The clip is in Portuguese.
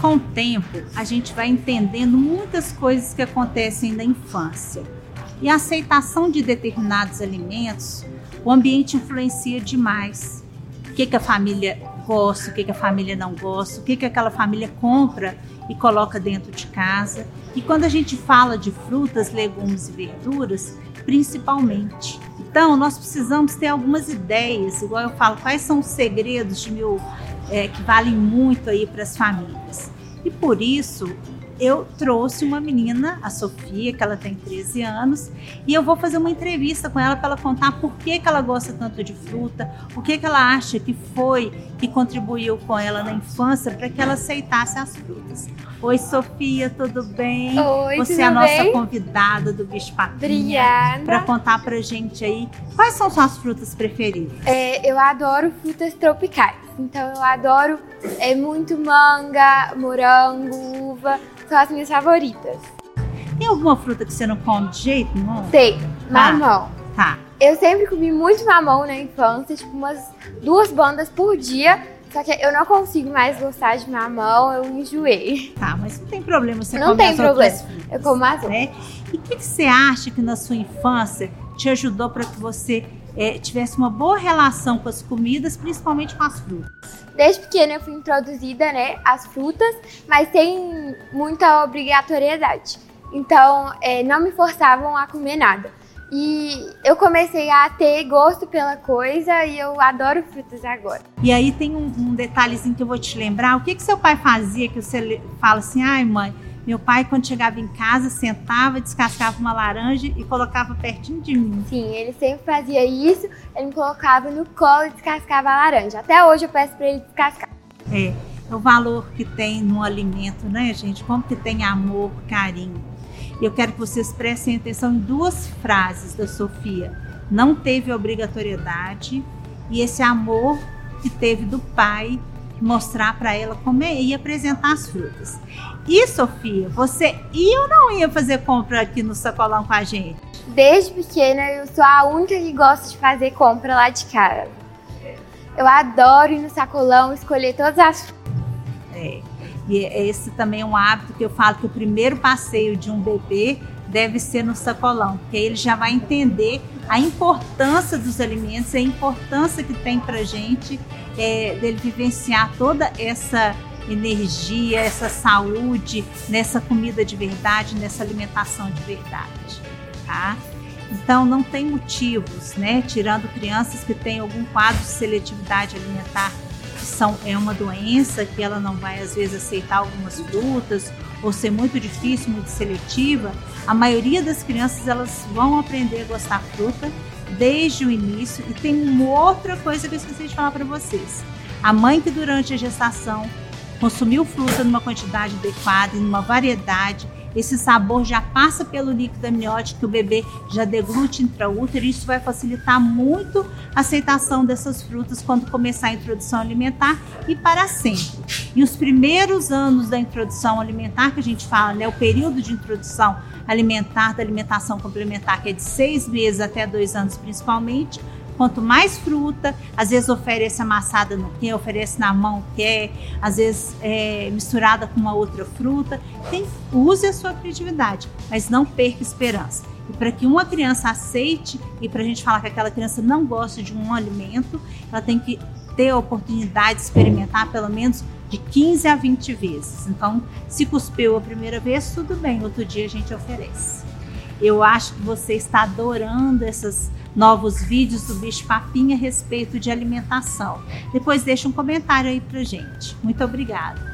Com o tempo, a gente vai entendendo muitas coisas que acontecem na infância. E a aceitação de determinados alimentos, o ambiente influencia demais. O que, que a família gosta, o que, que a família não gosta, o que, que aquela família compra e coloca dentro de casa. E quando a gente fala de frutas, legumes e verduras, principalmente. Então, nós precisamos ter algumas ideias, igual eu falo, quais são os segredos de meu, é, que valem muito aí para as famílias. E por isso, eu trouxe uma menina, a Sofia, que ela tem 13 anos, e eu vou fazer uma entrevista com ela para ela contar por que, que ela gosta tanto de fruta, o que, que ela acha que foi que contribuiu com ela na infância para que ela aceitasse as frutas. Oi, Sofia, tudo bem? Oi, Você tudo é a nossa bem? convidada do. Obrigada. Para contar pra gente aí quais são suas frutas preferidas. É, eu adoro frutas tropicais. Então eu adoro é, muito manga, morango, uva. São as minhas favoritas. Tem alguma fruta que você não come de jeito nenhum? Tem, mamão. Tá. Eu sempre comi muito mamão na infância, tipo umas duas bandas por dia. Só que eu não consigo mais gostar de mamão, eu enjoei. Tá, mas não tem problema você Não tem problema. frutas, Eu como as outras. né? E o que, que você acha que na sua infância te ajudou para que você eh, tivesse uma boa relação com as comidas, principalmente com as frutas? Desde pequena eu fui introduzida, né, às frutas, mas sem muita obrigatoriedade. Então, é, não me forçavam a comer nada. E eu comecei a ter gosto pela coisa e eu adoro frutas agora. E aí tem um, um detalhezinho que eu vou te lembrar. O que, que seu pai fazia que você fala assim, ai mãe, meu pai quando chegava em casa sentava, descascava uma laranja e colocava pertinho de mim. Sim, ele sempre fazia isso, ele me colocava no colo e descascava a laranja. Até hoje eu peço pra ele descascar. É, é o valor que tem no alimento, né, gente? Como que tem amor, carinho. Eu quero que vocês prestem atenção em duas frases da Sofia. Não teve obrigatoriedade e esse amor que teve do pai mostrar para ela comer e apresentar as frutas. E Sofia, você ia ou não ia fazer compra aqui no sacolão com a gente? Desde pequena eu sou a única que gosta de fazer compra lá de casa. Eu adoro ir no sacolão, escolher todas as frutas. É. E esse também é um hábito que eu falo que o primeiro passeio de um bebê deve ser no sacolão, porque ele já vai entender a importância dos alimentos, a importância que tem para gente é, dele vivenciar toda essa energia, essa saúde nessa comida de verdade, nessa alimentação de verdade, tá? Então não tem motivos, né? Tirando crianças que têm algum quadro de seletividade alimentar é uma doença que ela não vai às vezes aceitar algumas frutas ou ser muito difícil, muito seletiva, a maioria das crianças elas vão aprender a gostar fruta desde o início e tem uma outra coisa que eu esqueci de falar para vocês. A mãe que durante a gestação consumiu fruta numa quantidade adequada, em uma variedade, esse sabor já passa pelo líquido amniótico que o bebê já deglute intraútero e isso vai facilitar muito a aceitação dessas frutas quando começar a introdução alimentar e para sempre. E os primeiros anos da introdução alimentar, que a gente fala, né, o período de introdução alimentar, da alimentação complementar, que é de seis meses até dois anos principalmente, quanto mais fruta, às vezes oferece amassada no quer, oferece na mão quer, às vezes é, misturada com uma outra fruta. Tem, use a sua criatividade, mas não perca esperança. E para que uma criança aceite e para a gente falar que aquela criança não gosta de um alimento, ela tem que ter a oportunidade de experimentar pelo menos de 15 a 20 vezes. Então, se cuspiu a primeira vez, tudo bem, outro dia a gente oferece. Eu acho que você está adorando esses novos vídeos do Bicho Papinha a respeito de alimentação. Depois deixa um comentário aí pra gente. Muito obrigada.